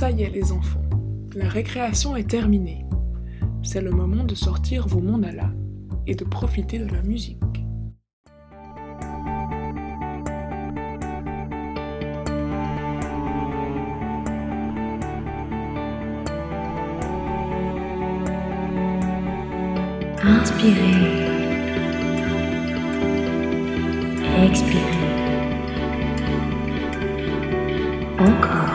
Ça y est les enfants, la récréation est terminée. C'est le moment de sortir vos mandalas et de profiter de la musique. Inspirez. Expirez. Encore.